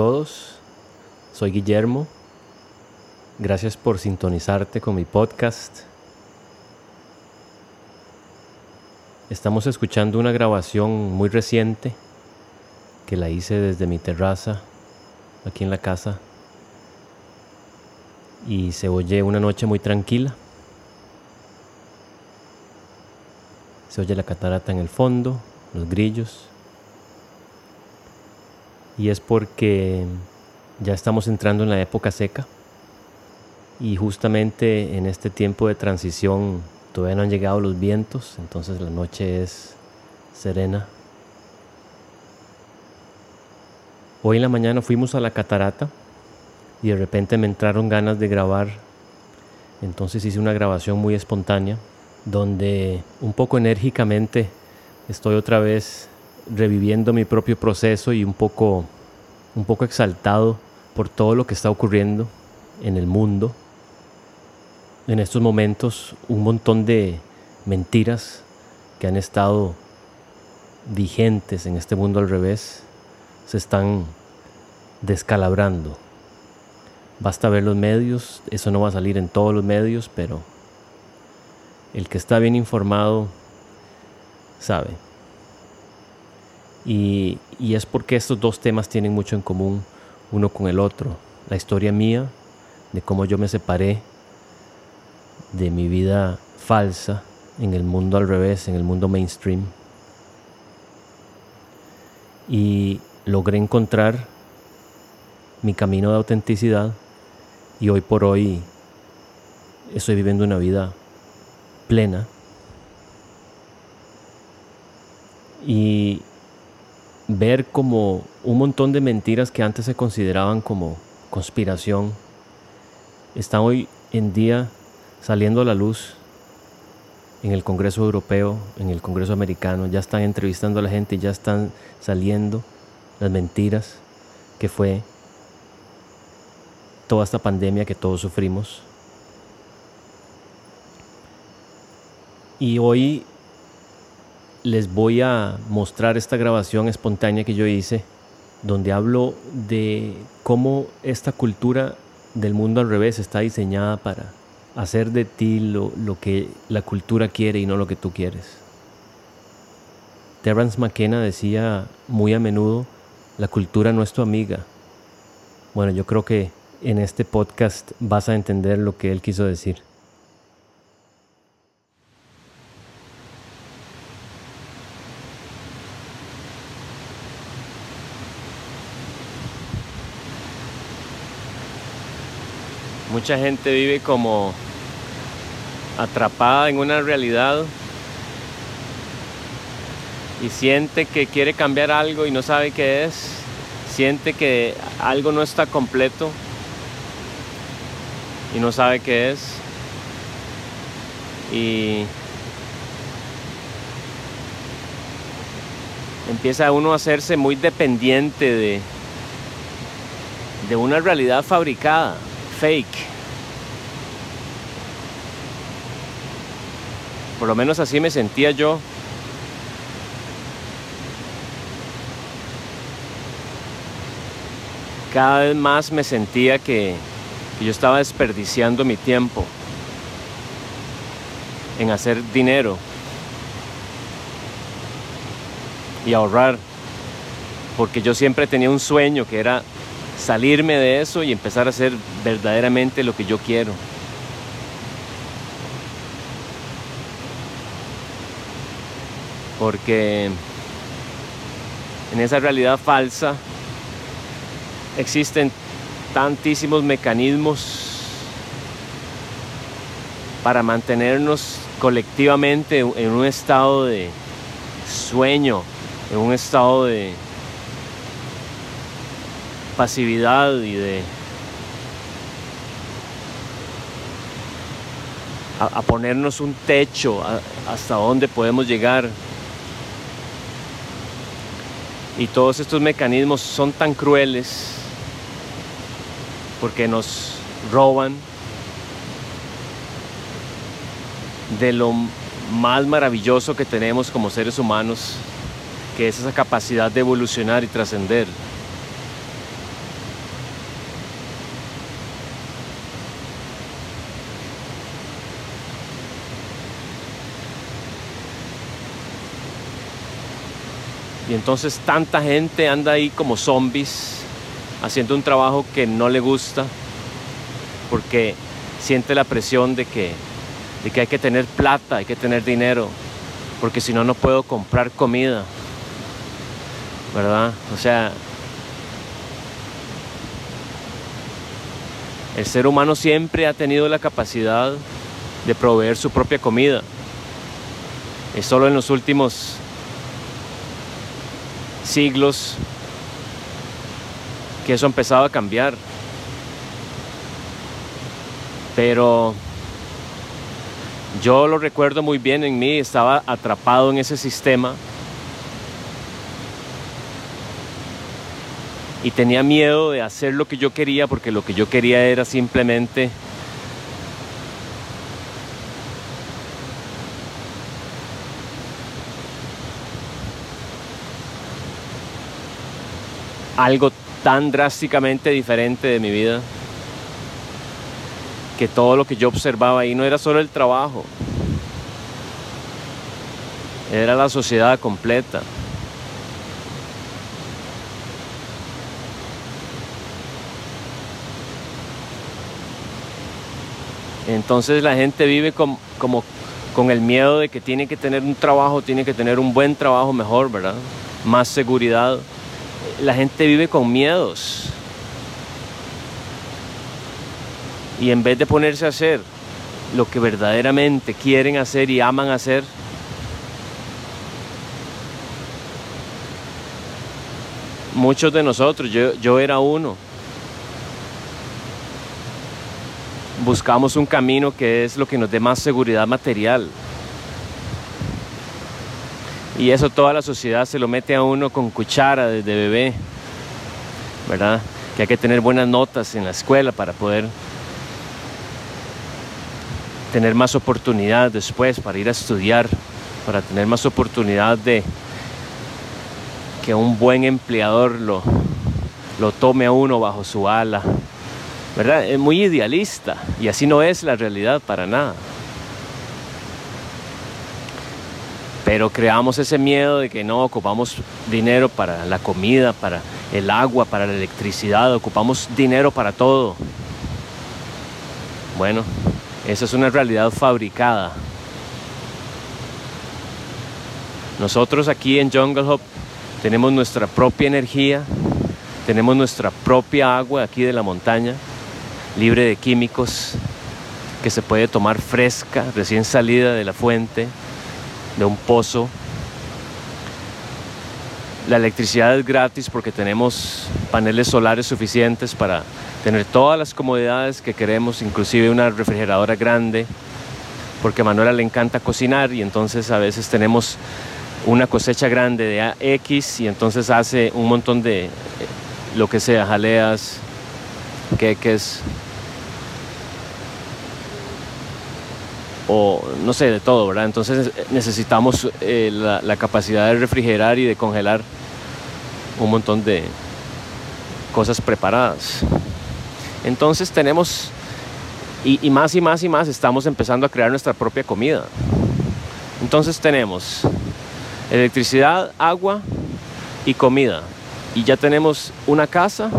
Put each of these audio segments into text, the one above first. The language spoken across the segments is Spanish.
Todos, soy Guillermo. Gracias por sintonizarte con mi podcast. Estamos escuchando una grabación muy reciente que la hice desde mi terraza, aquí en la casa. Y se oye una noche muy tranquila. Se oye la catarata en el fondo, los grillos y es porque ya estamos entrando en la época seca y justamente en este tiempo de transición todavía no han llegado los vientos, entonces la noche es serena. Hoy en la mañana fuimos a la catarata y de repente me entraron ganas de grabar, entonces hice una grabación muy espontánea donde un poco enérgicamente estoy otra vez reviviendo mi propio proceso y un poco, un poco exaltado por todo lo que está ocurriendo en el mundo. En estos momentos un montón de mentiras que han estado vigentes en este mundo al revés se están descalabrando. Basta ver los medios, eso no va a salir en todos los medios, pero el que está bien informado sabe. Y, es porque estos dos temas tienen mucho en común uno con el otro. La historia mía, de cómo yo me separé de mi vida falsa en el mundo al revés, en el mundo mainstream. Y logré encontrar mi camino de autenticidad y hoy por hoy estoy viviendo una vida plena. Y ver como un montón de mentiras que antes se consideraban como conspiración están hoy en día saliendo a la luz en el Congreso Europeo, en el Congreso Americano, ya están entrevistando a la gente, ya están saliendo las mentiras que fue toda esta pandemia que todos sufrimos. Y hoy les voy a mostrar esta grabación espontánea que yo hice, donde hablo de cómo esta cultura del mundo al revés está diseñada para hacer de ti lo, que la cultura quiere y no lo que tú quieres. Terence McKenna decía muy a menudo, la cultura no es tu amiga. Bueno, yo creo que en este podcast vas a entender lo que él quiso decir. Mucha gente vive como atrapada en una realidad y siente que quiere cambiar algo y no sabe qué es, siente que algo no está completo y no sabe qué es. Y empieza uno a hacerse muy dependiente de, de una realidad fabricada fake. Por lo menos así me sentía yo. Cada vez más me sentía que, yo estaba desperdiciando mi tiempo en hacer dinero y ahorrar, porque yo siempre tenía un sueño que era salirme de eso y empezar a hacer verdaderamente lo que yo quiero. Porque en esa realidad falsa existen tantísimos mecanismos para mantenernos colectivamente en un estado de sueño, en un estado de, pasividad y de a, ponernos un techo hasta dónde podemos llegar. Y todos estos mecanismos son tan crueles porque nos roban de lo más maravilloso que tenemos como seres humanos, que es esa capacidad de evolucionar y trascender. Y entonces tanta gente anda ahí como zombies haciendo un trabajo que no le gusta porque siente la presión de que, de que hay que tener plata, hay que tener dinero, porque si no, no puedo comprar comida. ¿Verdad? O sea, el ser humano siempre ha tenido la capacidad de proveer su propia comida. Es solo en los últimos siglos que eso ha empezado a cambiar. Pero yo lo recuerdo muy bien en mí, estaba atrapado en ese sistema y tenía miedo de hacer lo que yo quería porque lo que yo quería era simplemente algo tan drásticamente diferente de mi vida que todo lo que yo observaba ahí no era solo el trabajo, era la sociedad completa. Entonces la gente vive como, con el miedo de que tiene que tener un trabajo, tiene que tener un buen trabajo mejor, ¿verdad? Más seguridad. La gente vive con miedos. Y en vez de ponerse a hacer lo que verdaderamente quieren hacer y aman hacer, muchos de nosotros, yo, yo era uno, buscamos un camino que es lo que nos dé más seguridad material. Y eso toda la sociedad se lo mete a uno con cuchara desde bebé, ¿verdad? Que hay que tener buenas notas en la escuela para poder tener más oportunidad después para ir a estudiar, para tener más oportunidad de que un buen empleador lo, lo tome a uno bajo su ala. ¿Verdad? Es muy idealista y así no es la realidad para nada. Pero creamos ese miedo de que no ocupamos dinero para la comida, para el agua, para la electricidad, ocupamos dinero para todo. Bueno, esa es una realidad fabricada. Nosotros aquí en Jungle Hop tenemos nuestra propia energía, tenemos nuestra propia agua aquí de la montaña, libre de químicos, que se puede tomar fresca, recién salida de la fuente, de un pozo. La electricidad es gratis porque tenemos paneles solares suficientes para tener todas las comodidades que queremos, inclusive una refrigeradora grande, porque Manuela le encanta cocinar y entonces a veces tenemos una cosecha grande de X y entonces hace un montón de eh, lo que sea, jaleas, queques o no sé, de todo, ¿verdad? Entonces necesitamos eh, la, la capacidad de refrigerar y de congelar un montón de cosas preparadas. Entonces tenemos, y, más y más y más, estamos empezando a crear nuestra propia comida. Entonces tenemos electricidad, agua y comida. Y ya tenemos una casa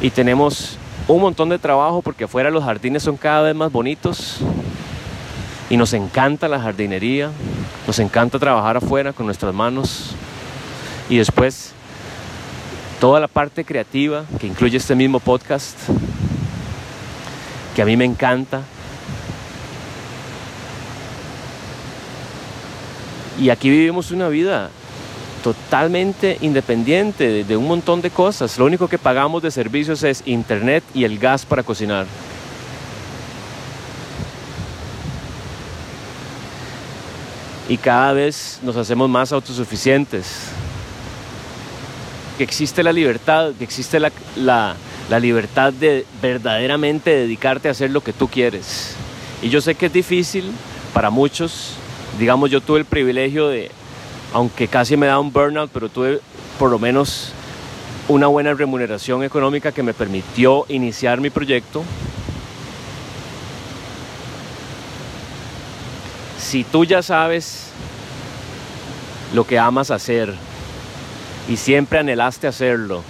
y tenemos un montón de trabajo porque afuera los jardines son cada vez más bonitos y nos encanta la jardinería, nos encanta trabajar afuera con nuestras manos y después toda la parte creativa que incluye este mismo podcast, que a mí me encanta. Y aquí vivimos una vida totalmente independiente de, un montón de cosas. Lo único que pagamos de servicios es internet y el gas para cocinar. Y cada vez nos hacemos más autosuficientes que existe la libertad, que existe la, la, libertad de verdaderamente dedicarte a hacer lo que tú quieres. Y yo sé que es difícil para muchos. Digamos, yo tuve el privilegio de, aunque casi me da un burnout, pero tuve por lo menos una buena remuneración económica que me permitió iniciar mi proyecto. Si tú ya sabes lo que amas hacer y siempre anhelaste hacerlo,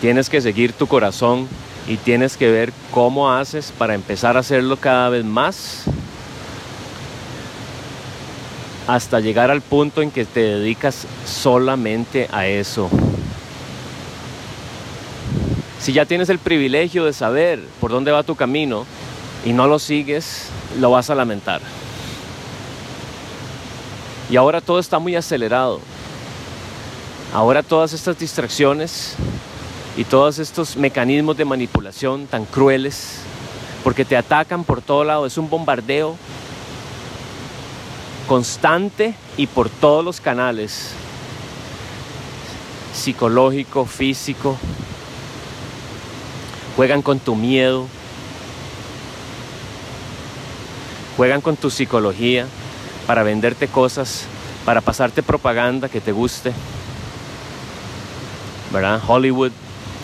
tienes que seguir tu corazón y tienes que ver cómo haces para empezar a hacerlo cada vez más hasta llegar al punto en que te dedicas solamente a eso. Si ya tienes el privilegio de saber por dónde va tu camino y no lo sigues, lo vas a lamentar. Y ahora todo está muy acelerado. Ahora todas estas distracciones y todos estos mecanismos de manipulación tan crueles, porque te atacan por todo lado, es un bombardeo constante y por todos los canales, psicológico, físico, juegan con tu miedo, juegan con tu psicología para venderte cosas, para pasarte propaganda que te guste. ¿Verdad? Hollywood.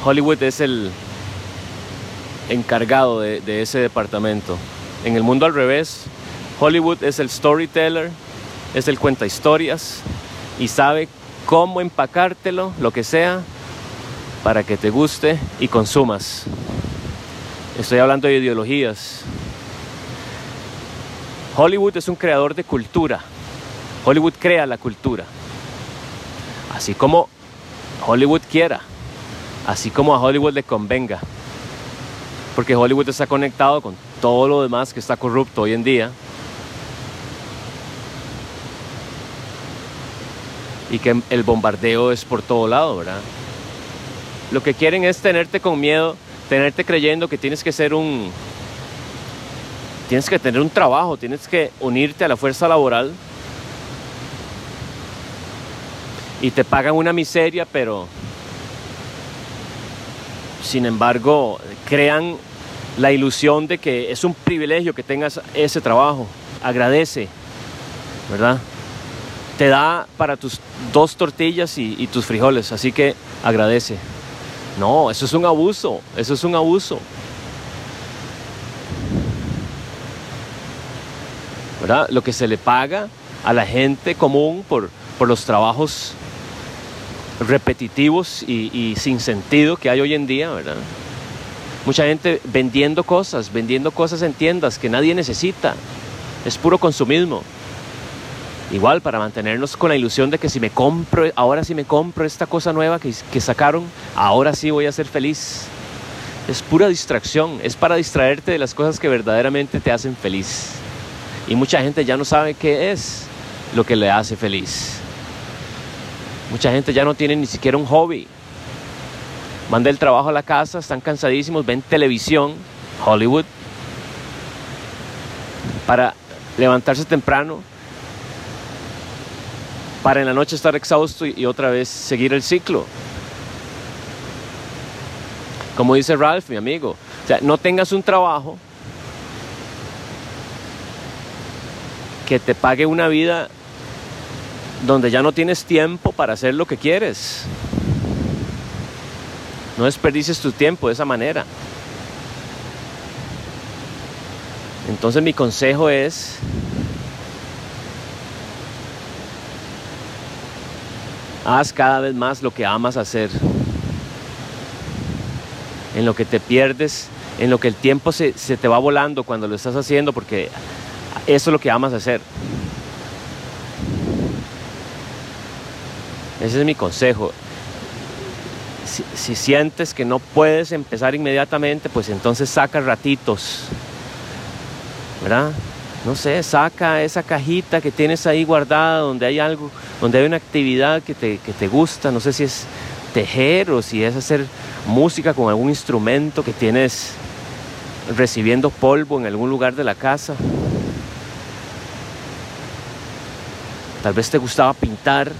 Hollywood es el encargado de, de ese departamento. En el mundo al revés, Hollywood es el storyteller, es el cuenta historias y sabe cómo empacártelo, lo que sea, para que te guste y consumas. Estoy hablando de ideologías. Hollywood es un creador de cultura. Hollywood crea la cultura. Así como Hollywood quiera. Así como a Hollywood le convenga. Porque Hollywood está conectado con todo lo demás que está corrupto hoy en día. Y que el bombardeo es por todo lado, ¿verdad? Lo que quieren es tenerte con miedo, tenerte creyendo que tienes que ser un... Tienes que tener un trabajo, tienes que unirte a la fuerza laboral. Y te pagan una miseria, pero sin embargo crean la ilusión de que es un privilegio que tengas ese trabajo. Agradece, ¿verdad? Te da para tus dos tortillas y, tus frijoles, así que agradece. No, eso es un abuso, eso es un abuso. ¿Verdad? Lo que se le paga a la gente común por, por los trabajos repetitivos y, y, sin sentido que hay hoy en día, ¿verdad? Mucha gente vendiendo cosas, vendiendo cosas en tiendas que nadie necesita. Es puro consumismo. Igual para mantenernos con la ilusión de que si me compro, ahora si me compro esta cosa nueva que, sacaron, ahora sí voy a ser feliz. Es pura distracción, es para distraerte de las cosas que verdaderamente te hacen feliz. Y mucha gente ya no sabe qué es lo que le hace feliz. Mucha gente ya no tiene ni siquiera un hobby. Van del trabajo a la casa, están cansadísimos, ven televisión, Hollywood, para levantarse temprano, para en la noche estar exhausto y otra vez seguir el ciclo. Como dice Ralph, mi amigo, o sea, no tengas un trabajo que te pague una vida donde ya no tienes tiempo para hacer lo que quieres. No desperdices tu tiempo de esa manera. Entonces mi consejo es Haz cada vez más lo que amas hacer. En lo que te pierdes, en lo que el tiempo se, te va volando cuando lo estás haciendo, porque eso es lo que amas hacer. Ese es mi consejo. Si, si sientes que no puedes empezar inmediatamente, pues entonces saca ratitos. ¿Verdad? no sé, saca esa cajita que tienes ahí guardada donde hay algo, donde hay una actividad que te, que te gusta, no sé si es tejer o si es hacer música con algún instrumento que tienes recibiendo polvo en algún lugar de la casa. Tal vez te gustaba pintar.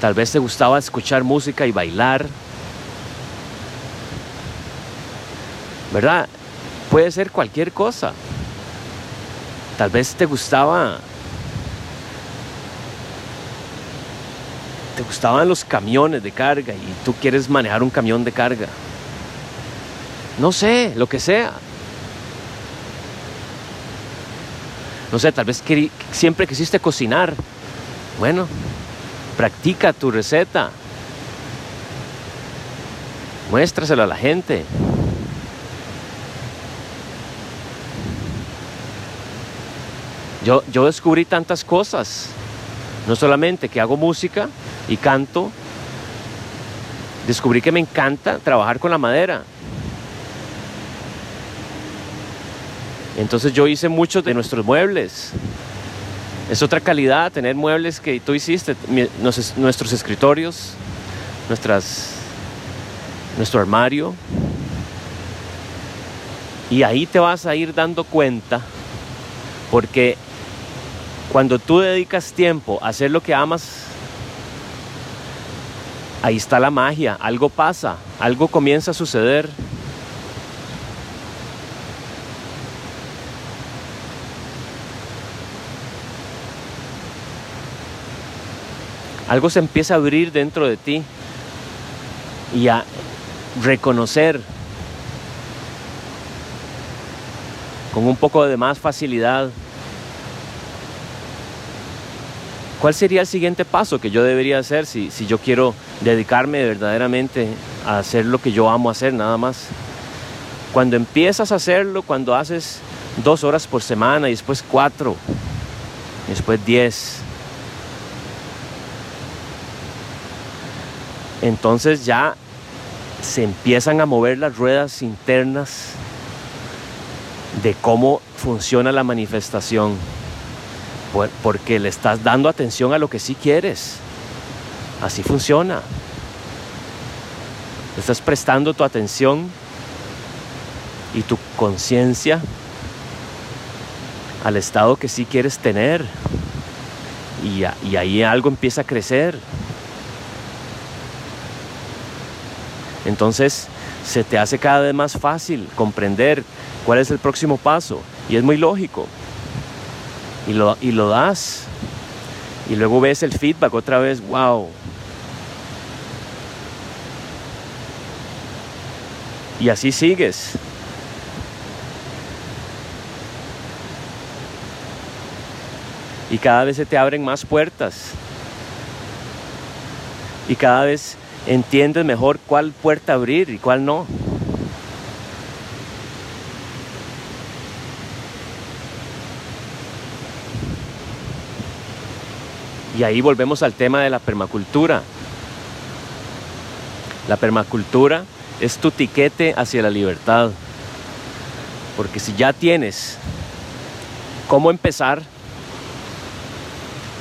Tal vez te gustaba escuchar música y bailar. ¿Verdad? puede ser cualquier cosa. Tal vez te gustaba te gustaban los camiones de carga y tú quieres manejar un camión de carga. No sé, lo que sea. No sé, tal vez siempre quisiste cocinar. Bueno, practica tu receta. Muéstraselo a la gente. Yo, descubrí tantas cosas. No solamente que hago música y canto, descubrí que me encanta trabajar con la madera. Entonces yo hice muchos de nuestros muebles. Es otra calidad tener muebles que tú hiciste, nuestros escritorios, nuestras, nuestro armario. Y ahí te vas a ir dando cuenta, porque cuando tú dedicas tiempo a hacer lo que amas, ahí está la magia, algo pasa, algo comienza a suceder. algo se empieza a abrir dentro de ti y a reconocer con un poco de más facilidad cuál sería el siguiente paso que yo debería hacer si, si yo quiero dedicarme verdaderamente a hacer lo que yo amo hacer nada más. Cuando empiezas a hacerlo, cuando haces dos horas por semana y después cuatro, y después diez, entonces ya se empiezan a mover las ruedas internas de cómo funciona la manifestación, porque le estás dando atención a lo que sí quieres. Así funciona. estás prestando tu atención y tu conciencia al estado que sí quieres tener. Y, ahí algo empieza a crecer. Entonces se te hace cada vez más fácil comprender cuál es el próximo paso. Y es muy lógico. Y lo, y lo das. Y luego ves el feedback otra vez, wow. Y así sigues. Y cada vez se te abren más puertas. Y cada vez entiendes mejor cuál puerta abrir y cuál no. Y ahí volvemos al tema de la permacultura. La permacultura es tu tiquete hacia la libertad. Porque si ya tienes cómo empezar,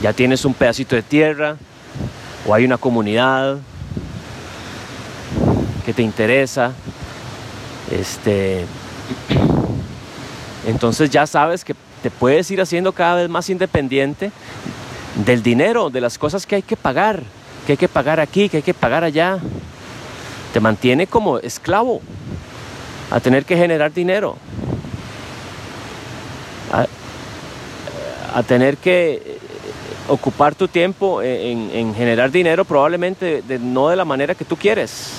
ya tienes un pedacito de tierra, o hay una comunidad, que te interesa. Este, entonces ya sabes que te puedes ir haciendo cada vez más independiente del dinero, de las cosas que hay que pagar, que hay que pagar aquí, que hay que pagar allá. Te mantiene como esclavo a tener que generar dinero. A, tener que ocupar tu tiempo en, generar dinero probablemente no de la manera que tú quieres.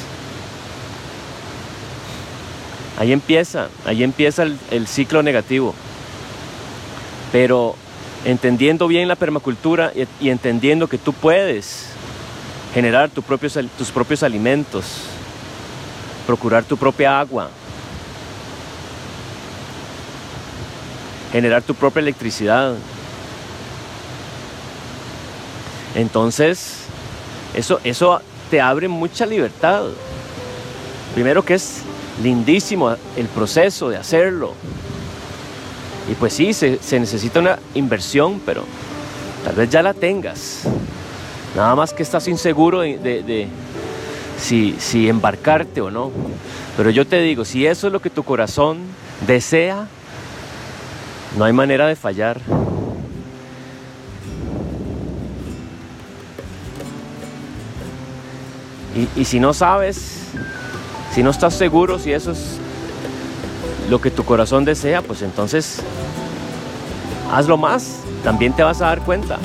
Ahí empieza, ahí empieza el, ciclo negativo. Pero entendiendo bien la permacultura y, entendiendo que tú puedes generar tus propios alimentos, procurar tu propia agua, generar tu propia electricidad. Entonces, eso, eso te abre mucha libertad. Primero que es lindísimo el proceso de hacerlo. Y pues sí, se, necesita una inversión, pero tal vez ya la tengas. Nada más que estás inseguro de, si, si embarcarte o no. Pero yo te digo, si eso es lo que tu corazón desea, no hay manera de fallar. Y, y si no sabes, si no estás seguro si eso es lo que tu corazón desea, pues entonces hazlo más, también te vas a dar cuenta.